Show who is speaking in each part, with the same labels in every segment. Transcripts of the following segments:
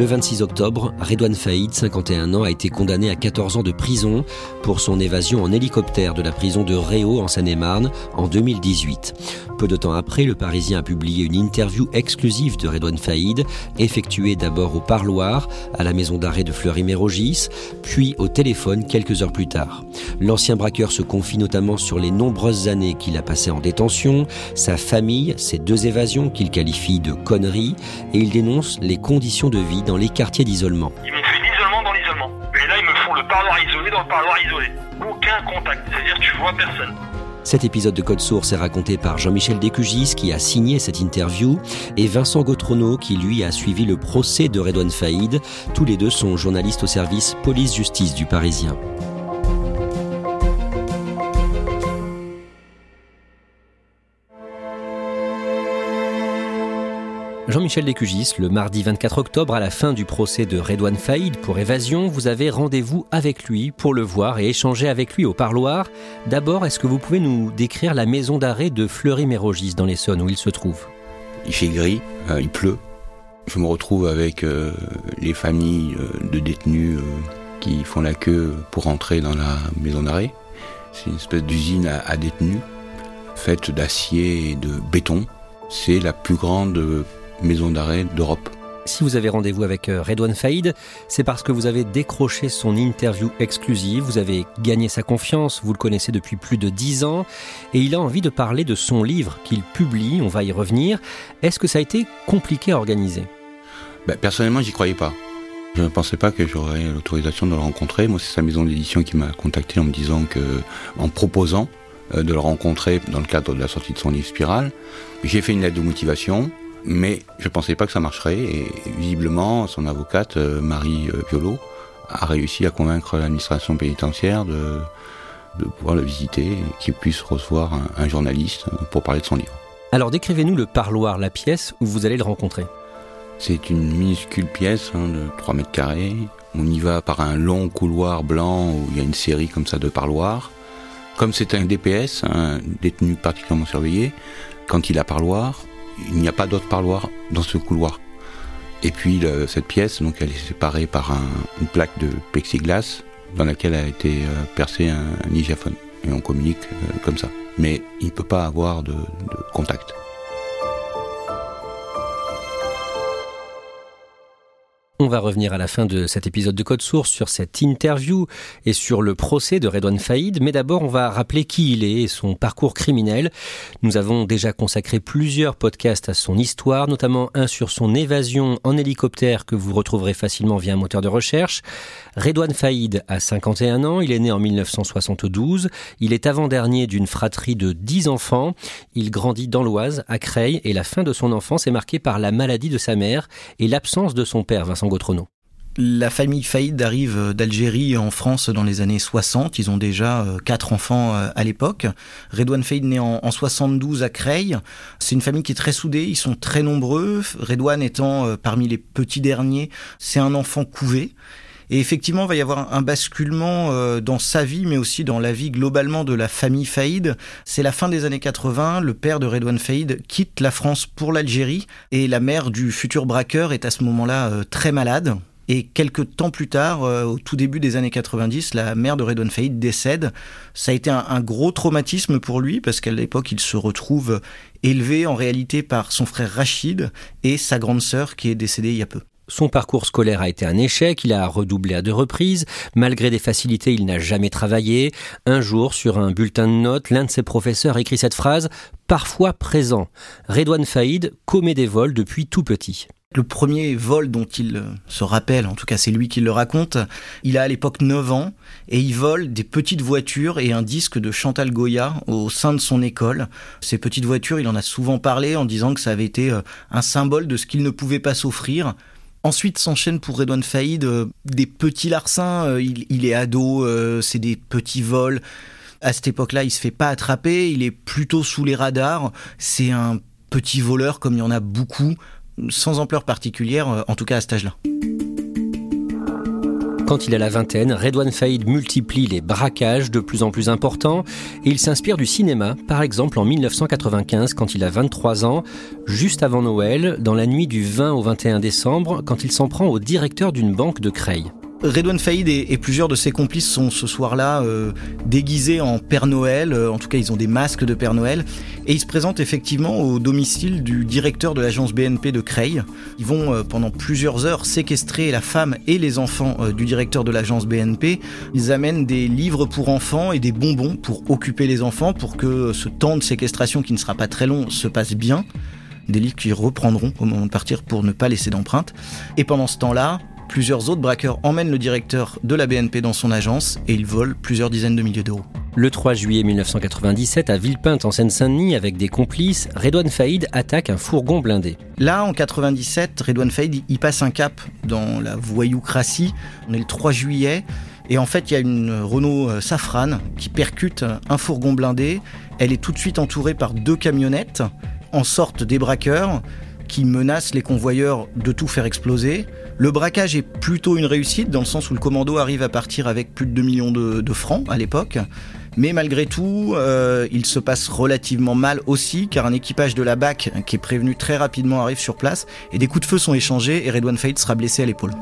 Speaker 1: Le 26 octobre, Redouane Faïd, 51 ans, a été condamné à 14 ans de prison pour son évasion en hélicoptère de la prison de Réau en Seine-et-Marne en 2018. Peu de temps après, le Parisien a publié une interview exclusive de Redouane Faïd, effectuée d'abord au parloir, à la maison d'arrêt de Fleury-Mérogis, puis au téléphone quelques heures plus tard. L'ancien braqueur se confie notamment sur les nombreuses années qu'il a passées en détention, sa famille, ses deux évasions qu'il qualifie de conneries, et il dénonce les conditions de vie dans les quartiers d'isolement.
Speaker 2: Ils m'ont fait l'isolement dans l'isolement. Et là, ils me font le parloir isolé dans le parloir isolé. Aucun contact, c'est-à-dire que tu vois personne.
Speaker 1: Cet épisode de Code Source est raconté par Jean-Michel Descugis qui a signé cette interview et Vincent Gautrono qui lui a suivi le procès de Redouane Faïd. Tous les deux sont journalistes au service police-justice du Parisien. Jean-Michel Descugis, le mardi 24 octobre, à la fin du procès de Redouane Faïd pour évasion, vous avez rendez-vous avec lui pour le voir et échanger avec lui au parloir. D'abord, est-ce que vous pouvez nous décrire la maison d'arrêt de Fleury-Mérogis dans l'Essonne où il se trouve?
Speaker 3: Il fait gris, euh, il pleut. Je me retrouve avec euh, les familles euh, de détenus qui font la queue pour entrer dans la maison d'arrêt. C'est une espèce d'usine à détenus, faite d'acier et de béton. C'est la plus grande maison d'arrêt d'Europe.
Speaker 1: Si vous avez rendez-vous avec euh, Redouane Faïd, c'est parce que vous avez décroché son interview exclusive, vous avez gagné sa confiance, vous le connaissez depuis plus de dix ans, et il a envie de parler de son livre qu'il publie, on va y revenir. Est-ce que ça a été compliqué à organiser?
Speaker 3: Ben, personnellement, j'y croyais pas. Je ne pensais pas que j'aurais l'autorisation de le rencontrer. Moi, c'est sa maison d'édition qui m'a contacté en me disant que, en proposant euh, de le rencontrer dans le cadre de la sortie de son livre Spirale, j'ai fait une lettre de motivation. Mais je pensais pas que ça marcherait et visiblement son avocate euh, Marie euh, Violo a réussi à convaincre l'administration pénitentiaire de, de pouvoir le visiter et qu'il puisse recevoir un, un journaliste pour parler de son livre.
Speaker 1: Alors décrivez-nous le parloir, la pièce où vous allez le rencontrer.
Speaker 3: C'est une minuscule pièce hein, de 3 mètres carrés. On y va par un long couloir blanc où il y a une série comme ça de parloirs. Comme c'est un DPS, un détenu particulièrement surveillé, quand il a parloir, il n'y a pas d'autre parloir dans ce couloir. Et puis cette pièce, donc elle est séparée par un- une plaque de plexiglas dans laquelle a été euh, percé un, un. Et on communique euh, comme ça. Mais il ne peut pas avoir de contact.
Speaker 1: On va revenir à la fin de cet épisode de Code Source sur cette interview et sur le procès de Redouane Faïd, mais d'abord on va rappeler qui il est et son parcours criminel. Nous avons déjà consacré plusieurs podcasts à son histoire, notamment un sur son évasion en hélicoptère que vous retrouverez facilement via un moteur de recherche. Redouane Faïd a 51 ans, il est né en 1972, il est avant-dernier d'une fratrie de 10 enfants, il grandit dans l'Oise, à Creil, et la fin de son enfance est marquée par la maladie de sa mère et l'absence de son père, Vincent
Speaker 4: La famille Faïd arrive d'Algérie en France dans les années 60. Ils ont déjà euh, quatre enfants euh, à l'époque. Redouane Faïd en, en 72 à Creil. C'est une famille qui est très soudée. Ils sont très nombreux. Redouane étant euh, parmi les petits derniers, c'est un enfant couvé. Et effectivement, il va y avoir un basculement euh, dans sa vie, mais aussi dans la vie globalement de la famille Faïd. C'est la fin des années 80. Le père de Redouane Faïd quitte la France pour l'Algérie et la mère du futur braqueur est à ce moment-là euh, très malade. Et quelques temps plus tard, euh, au tout début des années 90, la mère de Redouane Faïd décède. Ça a été un, un gros traumatisme pour lui parce qu'à l'époque, il se retrouve élevé en réalité par son frère Rachid et sa grande sœur qui est décédée il y a peu.
Speaker 1: Son parcours scolaire a été un échec, il a redoublé à deux reprises. Malgré des facilités, il n'a jamais travaillé. Un jour, sur un bulletin de notes, l'un de ses professeurs écrit cette phrase Parfois présent. Redouane Faïd commet des vols depuis tout petit.
Speaker 4: Le premier vol dont il euh, se rappelle, en tout cas c'est lui qui le raconte, il a à l'époque 9 ans et il vole des petites voitures et un disque de Chantal Goya au sein de son école. Ces petites voitures, il en a souvent parlé en disant que ça avait été euh, un symbole de ce qu'il ne pouvait pas s'offrir. Ensuite s'enchaîne pour Redouane Faïd euh, des petits larcins. Euh, il, est ado, euh, c'est des petits vols. À cette époque-là, il se fait pas attraper. Il est plutôt sous les radars. C'est un petit voleur comme il y en a beaucoup, sans ampleur particulière, en tout cas à cet âge-là.
Speaker 1: Quand il a la vingtaine, Redouane Faïd multiplie les braquages de plus en plus importants et il s'inspire du cinéma, par exemple en 1995 quand il a 23 ans, juste avant Noël, dans la nuit du 20 au 21 décembre, quand il s'en prend au directeur d'une banque de Creil.
Speaker 4: Redouane Faïd et, plusieurs de ses complices sont ce soir-là euh, déguisés en Père Noël, euh, en tout cas ils ont des masques de Père Noël, et ils se présentent effectivement au domicile du directeur de l'agence BNP de Creil. Ils vont euh, pendant plusieurs heures séquestrer la femme et les enfants du directeur de l'agence BNP. Ils amènent des livres pour enfants et des bonbons pour occuper les enfants, pour que ce temps de séquestration qui ne sera pas très long se passe bien des livres qui reprendront au moment de partir pour ne pas laisser d'empreinte. Et pendant ce temps-là, Plusieurs autres braqueurs emmènent le directeur de la BNP dans son agence et ils volent plusieurs dizaines de milliers d'euros.
Speaker 1: Le 3 juillet 1997, à Villepinte en Seine-Saint-Denis, avec des complices, Redouane Faïd attaque un fourgon blindé.
Speaker 4: Là, en 97, Redouane Faïd y passe un cap dans la voyoucratie. On est le 3 juillet. Et en fait, il y a une Renault euh, Safran qui percute un fourgon blindé. Elle est tout de suite entourée par deux camionnettes en sorte des braqueurs qui menacent les convoyeurs de tout faire exploser. Le braquage est plutôt une réussite dans le sens où le commando arrive à partir avec plus de 2 millions de, francs à l'époque. Mais malgré tout, euh, il se passe relativement mal aussi car un équipage de la BAC qui est prévenu très rapidement arrive sur place et des coups de feu sont échangés et Redouane Faïd sera blessé à l'épaule.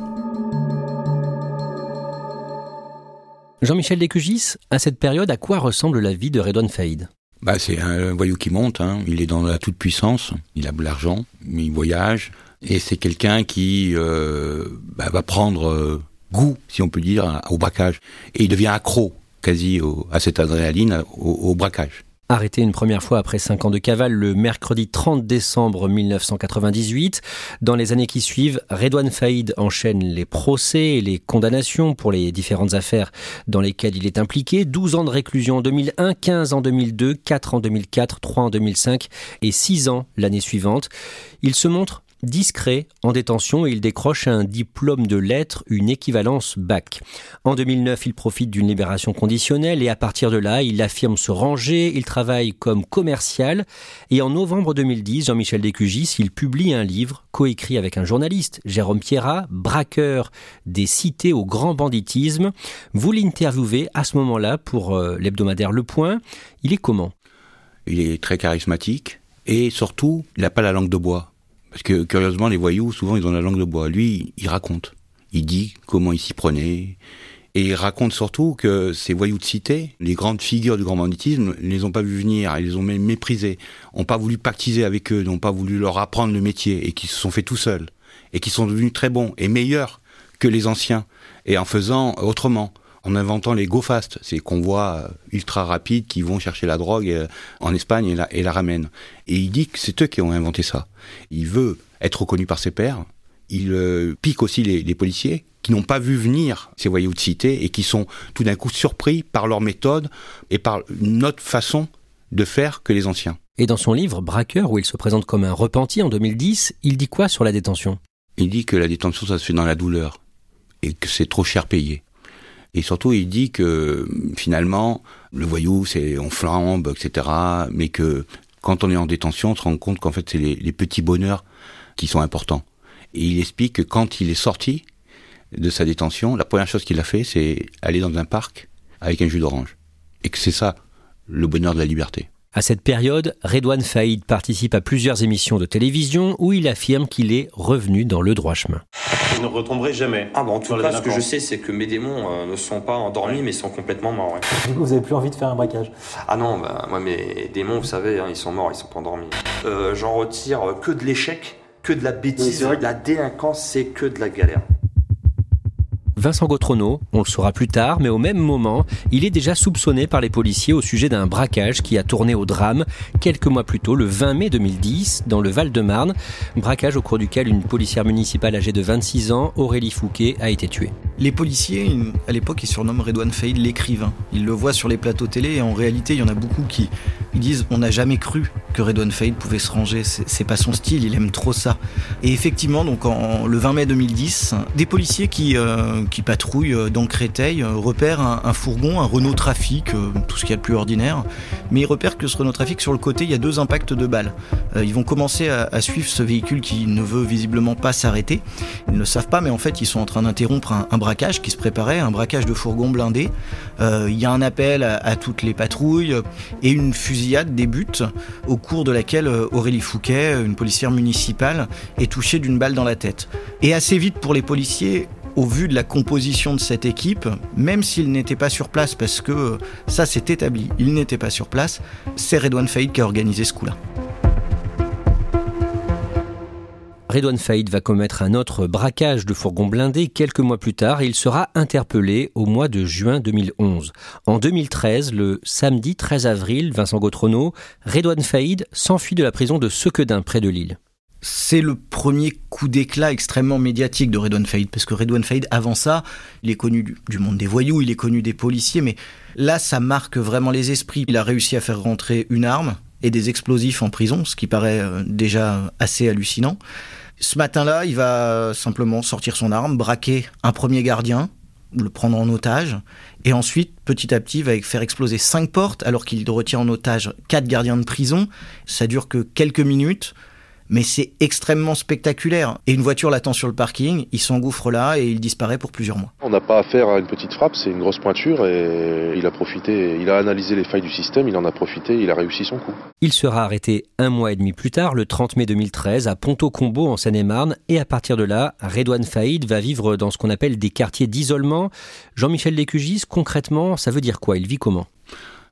Speaker 1: Jean-Michel Descugis, à cette période, à quoi ressemble la vie de Redouane Faïd?
Speaker 3: Bah, C'est un voyou qui monte, hein. il est dans la toute puissance, il a de l'argent, mais il voyage, et c'est quelqu'un qui euh, bah, va prendre euh, goût, si on peut dire, au braquage. Et il devient accro quasi à cette adrénaline, au, braquage.
Speaker 1: Arrêté une première fois après cinq ans de cavale le mercredi 30 décembre 1998. Dans les années qui suivent, Redouane Faïd enchaîne les procès et les condamnations pour les différentes affaires dans lesquelles il est impliqué. 12 ans de réclusion en 2001, 15 en 2002, 4 en 2004, 3 en 2005 et 6 ans l'année suivante. Il se montre discret en détention il décroche un diplôme de lettres, une équivalence bac. En 2009, il profite d'une libération conditionnelle et à partir de là, il affirme se ranger, il travaille comme commercial et en novembre 2010, Jean-Michel Descugis, il publie un livre coécrit avec un journaliste, Jérôme Pierrat, braqueur des cités au grand banditisme. Vous l'interviewez à ce moment-là pour euh, l'hebdomadaire Le Point. Il est comment?
Speaker 3: Il est très charismatique et surtout, il n'a pas la langue de bois. Parce que curieusement, les voyous, souvent, ils ont la langue de bois. Lui, il raconte. Il dit comment il s'y prenait. Et il raconte surtout que ces voyous de cité, les grandes figures du grand banditisme, ne les ont pas vus venir, ils les ont même méprisés, n'ont pas voulu pactiser avec eux, n'ont pas voulu leur apprendre le métier, et qui se sont fait tout seuls, et qui sont devenus très bons et meilleurs que les anciens, et en faisant autrement en inventant les go fast, ces convois euh, ultra rapides qui vont chercher la drogue euh, en Espagne et la, et la ramènent. Et il dit que c'est eux qui ont inventé ça. Il veut être reconnu par ses pairs. Il euh, pique aussi les, policiers qui n'ont pas vu venir ces voyous de cité et qui sont tout d'un coup surpris par leur méthode et par une autre façon de faire que les anciens.
Speaker 1: Et dans son livre Braqueur, où il se présente comme un repenti en 2010, il dit quoi sur la détention?
Speaker 3: Il dit que la détention, ça se fait dans la douleur et que c'est trop cher payé. Et surtout, il dit que finalement, le voyou, c'est on flambe, etc. Mais que quand on est en détention, on se rend compte qu'en fait, c'est les, petits bonheurs qui sont importants. Et il explique que quand il est sorti de sa détention, la première chose qu'il a fait, c'est aller dans un parc avec un jus d'orange. Et que c'est ça, le bonheur de la liberté.
Speaker 1: À cette période, Redouane Faïd participe à plusieurs émissions de télévision où il affirme qu'il est revenu dans le droit chemin.
Speaker 5: Je ne retomberai jamais.
Speaker 6: Ah bon, en tout cas, ce que je sais, c'est que mes démons euh, ne sont pas endormis, mais sont complètement morts. Ouais.
Speaker 7: Du coup, vous avez plus envie de faire un braquage?
Speaker 6: Ah non, bah, moi, mes démons, vous savez, hein, ils sont morts, ils sont pas endormis. Euh, J'en retire que de l'échec, que de la bêtise. La délinquance, c'est que de la galère.
Speaker 1: Vincent Gautrono, on le saura plus tard, mais au même moment, il est déjà soupçonné par les policiers au sujet d'un braquage qui a tourné au drame quelques mois plus tôt, le 20 mai 2010, dans le Val-de-Marne. Braquage au cours duquel une policière municipale âgée de 26 ans, Aurélie Fouquet, a été tuée.
Speaker 4: Les policiers, à l'époque, ils surnomment Redouane Faïd l'écrivain. Ils le voient sur les plateaux télé et en réalité, il y en a beaucoup qui disent on n'a jamais cru que Redouane Faïd pouvait se ranger. C'est pas son style, il aime trop ça. Et effectivement, donc le 20 mai 2010, des policiers qui, euh, qui patrouillent dans Créteil euh, repèrent un, fourgon, un Renault Trafic, euh, tout ce qu'il y a de plus ordinaire. Mais ils repèrent que ce Renault Trafic, sur le côté, il y a deux impacts de balles. ils vont commencer à, suivre ce véhicule qui ne veut visiblement pas s'arrêter. Ils ne le savent pas, mais en fait, ils sont en train d'interrompre un, braquage qui se préparait, un braquage de fourgon blindé. Euh, il y a un appel à, toutes les patrouilles et une fusillade débute au cours de laquelle euh, Aurélie Fouquet, une policière municipale, est touchée d'une balle dans la tête. Et assez vite pour les policiers, au vu de la composition de cette équipe, même s'il n'était pas sur place, parce que euh, ça s'est établi, il n'était pas sur place, c'est Redouane Faïd qui a organisé ce coup-là.
Speaker 1: Redouane Faïd va commettre un autre braquage de fourgon blindé quelques mois plus tard et il sera interpellé au mois de juin 2011. En 2013, le samedi 13 avril, Vincent Gautrono, Redouane Faïd s'enfuit de la prison de Sequedin près de Lille.
Speaker 4: C'est le premier coup d'éclat extrêmement médiatique de Redouane Faïd, parce que Redouane Faïd, avant ça, il est connu du, monde des voyous, il est connu des policiers, mais là, ça marque vraiment les esprits. Il a réussi à faire rentrer une arme et des explosifs en prison, ce qui paraît euh, déjà assez hallucinant. Ce matin-là, il va simplement sortir son arme, braquer un premier gardien, le prendre en otage, et ensuite, petit à petit, va faire exploser cinq portes alors qu'il retient en otage quatre gardiens de prison. Ça dure que quelques minutes mais c'est extrêmement spectaculaire. Et une voiture l'attend sur le parking, il s'engouffre là et il disparaît pour plusieurs mois.
Speaker 5: On n'a pas affaire à une petite frappe, c'est une grosse pointure et il a profité, il a analysé les failles du système, il en a profité, il a réussi son coup.
Speaker 1: Il sera arrêté un mois et demi plus tard, le 30 mai 2013, à Ponto-Combo en Seine-et-Marne, et à partir de là, Redouane Faïd va vivre dans ce qu'on appelle des quartiers d'isolement. Jean-Michel Lécugis, concrètement, ça veut dire quoi? Il vit comment?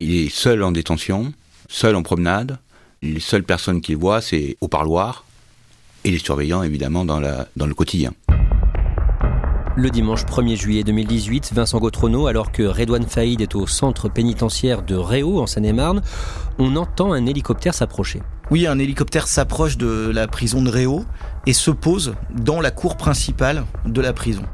Speaker 3: Il est seul en détention, seul en promenade, les seules personnes qu'il voit, c'est au parloir et les surveillants, évidemment, dans, la, dans le quotidien.
Speaker 1: Le dimanche 1er juillet 2018, Vincent Gautrono, alors que Redouane Faïd est au centre pénitentiaire de Réau, en Seine-et-Marne, on entend un hélicoptère s'approcher.
Speaker 4: Oui, un hélicoptère s'approche de la prison de Réau et se pose dans la cour principale de la prison.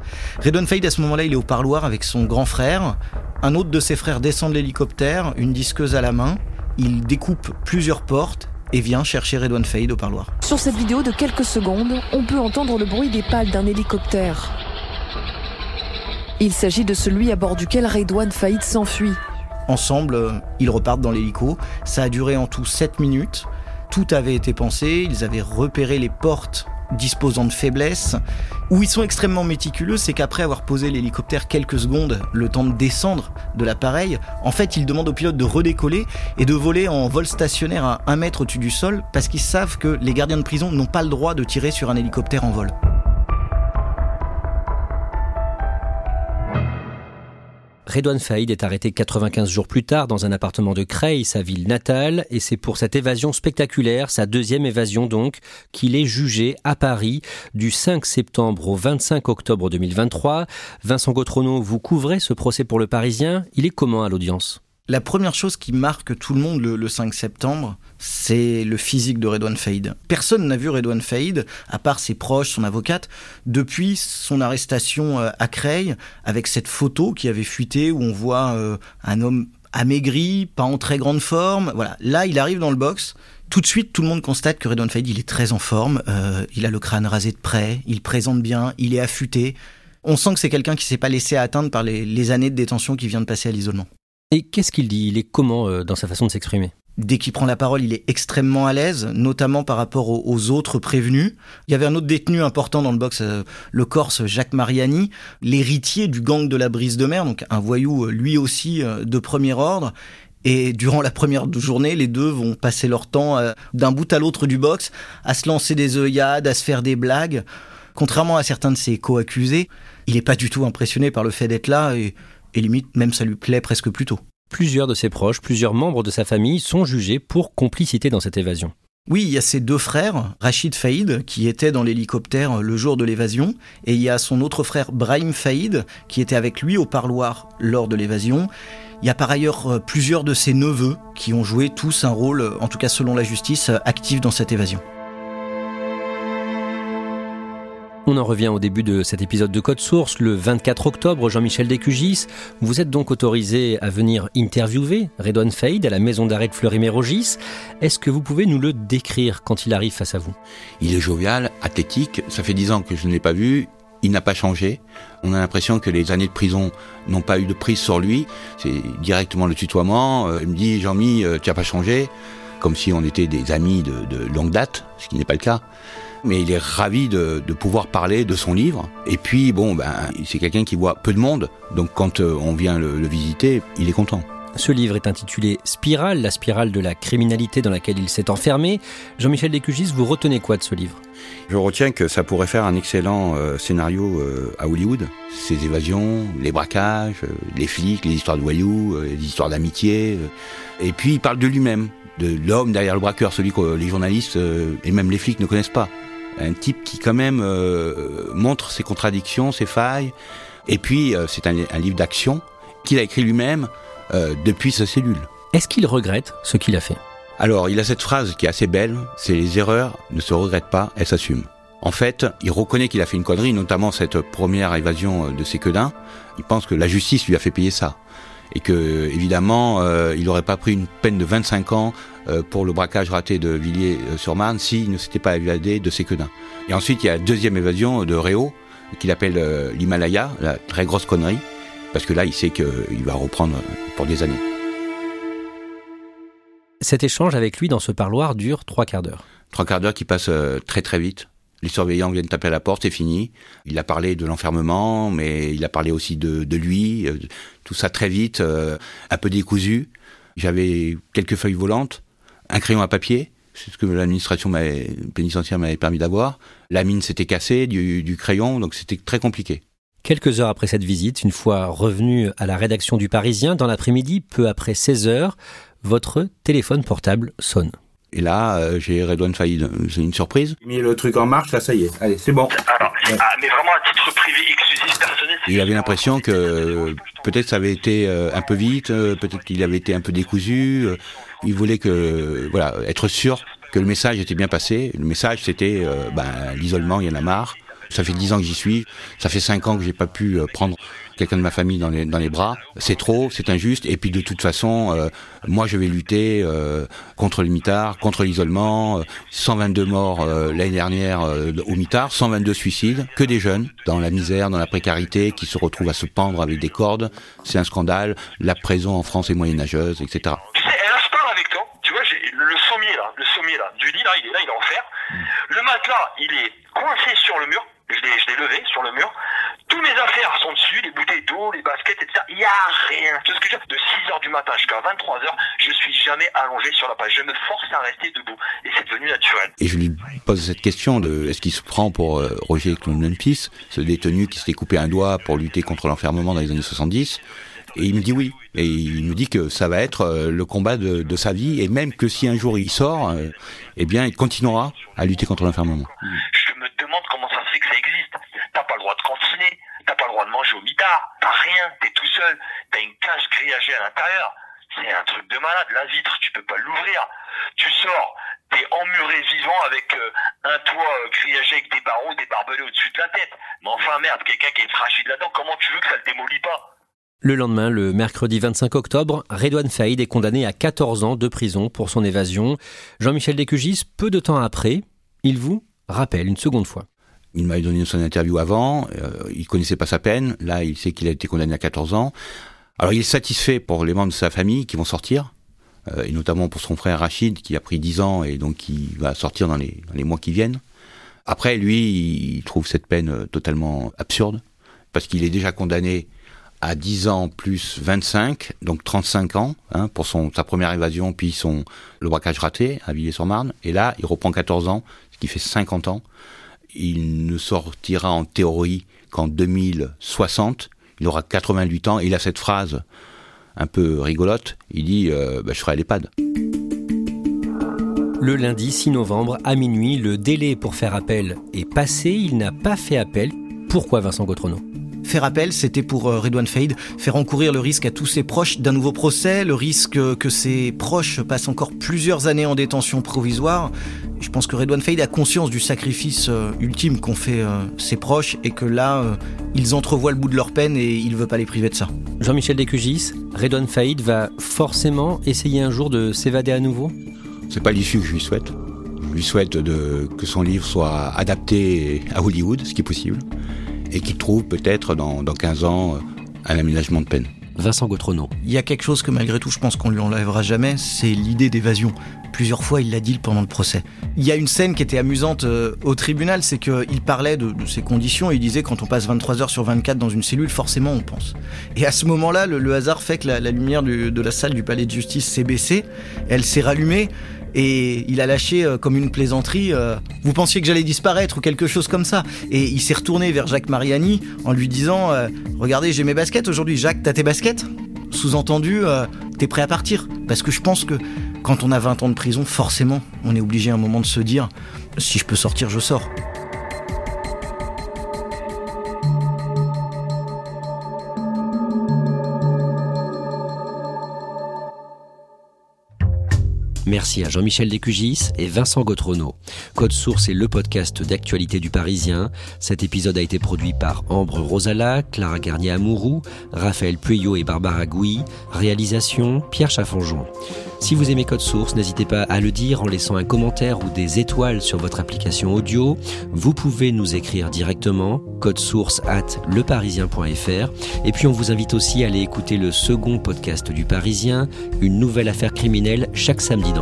Speaker 4: Redouane Faïd, à ce moment-là, il est au parloir avec son grand frère. Un autre de ses frères descend de l'hélicoptère, une disqueuse à la main il découpe plusieurs portes et vient chercher Redouane Faïd au parloir.
Speaker 8: Sur cette vidéo de quelques secondes, on peut entendre le bruit des pales d'un hélicoptère. Il s'agit de celui à bord duquel Redouane Faïd s'enfuit.
Speaker 4: Ensemble, ils repartent dans l'hélico. Ça a duré en tout 7 minutes. Tout avait été pensé, ils avaient repéré les portes disposant de faiblesses. Où ils sont extrêmement méticuleux, c'est qu'après avoir posé l'hélicoptère quelques secondes, le temps de descendre de l'appareil, en fait, ils demandent au pilote de redécoller et de voler en vol stationnaire à un mètre au-dessus du sol parce qu'ils savent que les gardiens de prison n'ont pas le droit de tirer sur un hélicoptère en vol.
Speaker 1: Redouane Faïd est arrêté 95 jours plus tard dans un appartement de Creil, sa ville natale, et c'est pour cette évasion spectaculaire, sa deuxième évasion donc, qu'il est jugé à Paris du 5 septembre au 25 octobre 2023. Vincent Gautrono, vous couvrez ce procès pour le Parisien. Il est comment à l'audience?
Speaker 4: La première chose qui marque tout le monde le, 5 septembre, c'est le physique de Redouane Faïd. Personne n'a vu Redouane Faïd, à part ses proches, son avocate, depuis son arrestation euh, à Creil, avec cette photo qui avait fuité où on voit euh, un homme amaigri, pas en très grande forme. Voilà, là il arrive dans le box. Tout de suite, tout le monde constate que Redouane Faïd, il est très en forme. Euh, il a le crâne rasé de près, il présente bien, il est affûté. On sent que c'est quelqu'un qui s'est pas laissé atteindre par les, années de détention qu'il vient de passer à l'isolement.
Speaker 1: Et qu'est-ce qu'il dit? Il est comment dans sa façon de s'exprimer?
Speaker 4: Dès qu'il prend la parole, il est extrêmement à l'aise, notamment par rapport aux, autres prévenus. Il y avait un autre détenu important dans le box, euh, le Corse Jacques Mariani, l'héritier du gang de la brise de mer, donc un voyou euh, lui aussi de premier ordre. Et durant la première journée, les deux vont passer leur temps euh, d'un bout à l'autre du box à se lancer des œillades, à se faire des blagues. Contrairement à certains de ses co-accusés, il n'est pas du tout impressionné par le fait d'être là et, et limite même ça lui plaît presque plutôt.
Speaker 1: Plusieurs de ses proches, plusieurs membres de sa famille sont jugés pour complicité dans cette évasion.
Speaker 4: Oui, il y a ses deux frères, Rachid Faïd, qui était dans l'hélicoptère le jour de l'évasion, et il y a son autre frère Brahim Faïd, qui était avec lui au parloir lors de l'évasion. Il y a par ailleurs euh, plusieurs de ses neveux qui ont joué tous un rôle, en tout cas selon la justice, actif dans cette évasion.
Speaker 1: On en revient au début de cet épisode de Code Source, le 24 octobre, Jean-Michel Descugis. Vous êtes donc autorisé à venir interviewer Redouane Faïd à la maison d'arrêt de Fleury-Mérogis. Est-ce que vous pouvez nous le décrire quand il arrive face à vous?
Speaker 3: Il est jovial, athlétique, ça fait dix ans que je ne l'ai pas vu, il n'a pas changé. On a l'impression que les années de prison n'ont pas eu de prise sur lui. C'est directement le tutoiement. Euh, il me dit, Jean-Mi, euh, tu n'as pas changé. Comme si on était des amis de, de longue date, ce qui n'est pas le cas mais il est ravi de, de, pouvoir parler de son livre. Et puis, bon, ben, c'est quelqu'un qui voit peu de monde, donc quand euh, on vient le, le visiter, il est content.
Speaker 1: Ce livre est intitulé Spirale, la spirale de la criminalité dans laquelle il s'est enfermé. Jean-Michel Descugis, vous retenez quoi de ce livre?
Speaker 3: Je retiens que ça pourrait faire un excellent euh, scénario euh, à Hollywood. Ces évasions, les braquages, euh, les flics, les histoires de voyous, les histoires d'amitié. Et puis il parle de lui-même, de l'homme derrière le braqueur, celui que les journalistes et même les flics ne connaissent pas un type qui quand même euh, montre ses contradictions, ses failles. Et puis euh, c'est un, un, livre d'action qu'il a écrit lui-même euh, depuis sa cellule.
Speaker 1: Est-ce qu'il regrette ce qu'il a fait?
Speaker 3: Alors il a cette phrase qui est assez belle, c'est les erreurs ne se regrettent pas, elles s'assument. En fait, il reconnaît qu'il a fait une connerie, notamment cette première évasion de Séquedin. Il pense que la justice lui a fait payer ça. Et que, évidemment, euh, il n'aurait pas pris une peine de 25 ans pour le braquage raté de Villiers-sur-Marne s'il ne s'était pas évadé de Séquedin. Et ensuite, il y a la deuxième évasion de Réau, qu'il appelle euh, l'Himalaya, la très grosse connerie, parce que là, il sait qu'il va reprendre pour des années.
Speaker 1: Cet échange avec lui dans ce parloir dure trois quarts d'heure.
Speaker 3: Trois quarts d'heure qui passent très très vite. Les surveillants viennent taper à la porte, c'est fini. Il a parlé de l'enfermement, mais il a parlé aussi de, de lui. Euh, tout ça très vite, euh, un peu décousu. J'avais quelques feuilles volantes, un crayon à papier, c'est ce que l'administration pénitentiaire m'avait permis d'avoir. La mine s'était cassée du, du crayon, donc c'était très compliqué.
Speaker 1: Quelques heures après cette visite, une fois revenu à la rédaction du Parisien, dans l'après-midi, peu après 16 heures, votre téléphone portable sonne.
Speaker 3: Et là, euh, j'ai Redouane Faïd. C'est une surprise.
Speaker 7: J'ai mis le truc en marche, là, ça y est. Allez, c'est bon.
Speaker 2: Alors, ouais. ah, mais vraiment à titre privé, exclusif, personnel.
Speaker 3: Il avait l'impression que peut-être ça avait été euh, un peu vite, euh, peut-être qu'il avait été un peu décousu. Il voulait que, voilà, être sûr que le message était bien passé. Le message, c'était, euh, ben, l'isolement, il y en a marre. Ça fait dix ans que j'y suis. Ça fait cinq ans que j'ai pas pu prendre quelqu'un de ma famille dans les, dans les bras. C'est trop, c'est injuste. Et puis de toute façon, euh, moi je vais lutter euh, contre le mitard, contre l'isolement. Euh, 122 morts l'année dernière au mitard, 122 suicides, que des jeunes dans la misère, dans la précarité, qui se retrouvent à se pendre avec des cordes. C'est un scandale. La prison en France est moyenâgeuse, etc.
Speaker 2: Tu sais, et là je parle avec toi. Tu vois, j'ai le sommier là, le sommier il est là, il est en fer. Le matelas, il est coincé sur le mur. Je l'ai levé sur le mur. Tous mes affaires sont dessus, les bouteilles d'eau, les baskets, etc. Il n'y a rien. Sais ce que je De 6h du matin jusqu'à 23h, je suis jamais allongé sur la page. Je me force à rester debout. Et c'est devenu naturel.
Speaker 3: Et je lui pose cette question de est-ce qu'il se prend pour euh, Roger Clonenpis, ce détenu qui s'était coupé un doigt pour lutter contre l'enfermement dans les années 70 et il me dit oui. Et il me dit que ça va être euh, le combat de, de sa vie et même que si un jour il sort, euh, eh bien il continuera à lutter contre l'enfermement.
Speaker 2: Je me demande comment ça se fait que ça existe. T'as pas le droit de cantiner, t'as pas le droit de manger au mitard, t'as rien, t'es tout seul, t'as une cage grillagée à l'intérieur. C'est un truc de malade. La vitre, tu peux pas l'ouvrir. Tu sors, t'es emmuré vivant avec euh, un toit euh, grillagé avec des barreaux, des barbelés au-dessus de la tête. Mais enfin merde, quelqu'un qui est fragile là-dedans, comment tu veux que ça le démolit pas?
Speaker 1: Le lendemain, le mercredi 25 octobre, Redouane Faïd est condamné à 14 ans de prison pour son évasion. Jean-Michel Descugis, peu de temps après, il vous rappelle une seconde fois.
Speaker 3: Il m'avait donné son interview avant, euh, il connaissait pas sa peine, là il sait qu'il a été condamné à 14 ans. Alors il est satisfait pour les membres de sa famille qui vont sortir, euh, et notamment pour son frère Rachid qui a pris 10 ans et donc qui va sortir dans les, dans les mois qui viennent. Après lui, il trouve cette peine totalement absurde, parce qu'il est déjà condamné à 10 ans plus 25, donc 35 ans, hein, pour sa première évasion, puis son, le braquage raté à Villiers-sur-Marne. Et là, il reprend 14 ans, ce qui fait 50 ans. Il ne sortira en théorie qu'en 2060. Il aura 88 ans il a cette phrase un peu rigolote. Il dit euh, bah, Je ferai l'EHPAD.
Speaker 1: Le lundi 6 novembre à minuit, le délai pour faire appel est passé. Il n'a pas fait appel. Pourquoi Vincent Gautrono
Speaker 4: Faire appel, c'était pour euh, Redouane Faïd faire encourir le risque à tous ses proches d'un nouveau procès, le risque que ses proches passent encore plusieurs années en détention provisoire. Je pense que Redouane Faïd a conscience du sacrifice euh, ultime qu'ont fait euh, ses proches et que là, ils entrevoient le bout de leur peine et il ne veut pas les priver de ça.
Speaker 1: Jean-Michel Descugis, Redouane Faïd va forcément essayer un jour de s'évader à nouveau?
Speaker 3: C'est pas l'issue que je lui souhaite. Je lui souhaite de, que son livre soit adapté à Hollywood, ce qui est possible et qui trouve peut-être dans, dans 15 ans euh, un aménagement de peine.
Speaker 1: Vincent Gautrono.
Speaker 4: Il y a quelque chose que malgré tout je pense qu'on lui enlèvera jamais, c'est l'idée d'évasion. Plusieurs fois il l'a dit pendant le procès. Il y a une scène qui était amusante euh, au tribunal, c'est qu'il parlait de, de, ces conditions et il disait quand on passe 23 heures sur 24 dans une cellule, forcément on pense. Et à ce moment-là, le, hasard fait que la, lumière de la salle du palais de justice s'est baissée, elle s'est rallumée et il a lâché euh, comme une plaisanterie euh, Vous pensiez que j'allais disparaître ou quelque chose comme ça Et il s'est retourné vers Jacques Mariani en lui disant euh, Regardez, j'ai mes baskets aujourd'hui. Jacques, t'as tes baskets? Sous-entendu, t'es prêt à partir Parce que je pense que quand on a 20 ans de prison, forcément, on est obligé à un moment de se dire Si je peux sortir, je sors.
Speaker 1: Merci à Jean-Michel Descugis et Vincent Gautrono. Code Source est le podcast d'actualité du Parisien. Cet épisode a été produit par Ambre Rosala, Clara Garnier-Amouroux, Raphaël Pueyo et Barbara Gouy. Réalisation Pierre Chaffonjon. Si vous aimez Code Source, n'hésitez pas à le dire en laissant un commentaire ou des étoiles sur votre application audio. Vous pouvez nous écrire directement code source at leparisien.fr. Et puis on vous invite aussi à aller écouter le second podcast du Parisien, une nouvelle affaire criminelle chaque samedi dans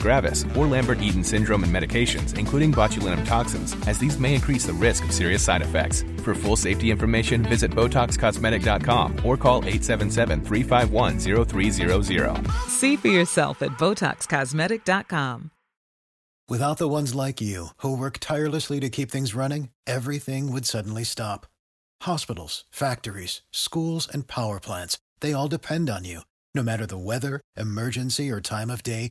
Speaker 9: gravis, or Lambert-Eaton syndrome and medications, including botulinum toxins, as these may increase the risk of serious side effects. For full safety information, visit BotoxCosmetic.com or call 877-351-0300.
Speaker 10: See for yourself at BotoxCosmetic.com.
Speaker 11: Without the ones like you, who work tirelessly to keep things running, everything would suddenly stop. Hospitals, factories, schools, and power plants, they all depend on you. No matter the weather, emergency, or time of day,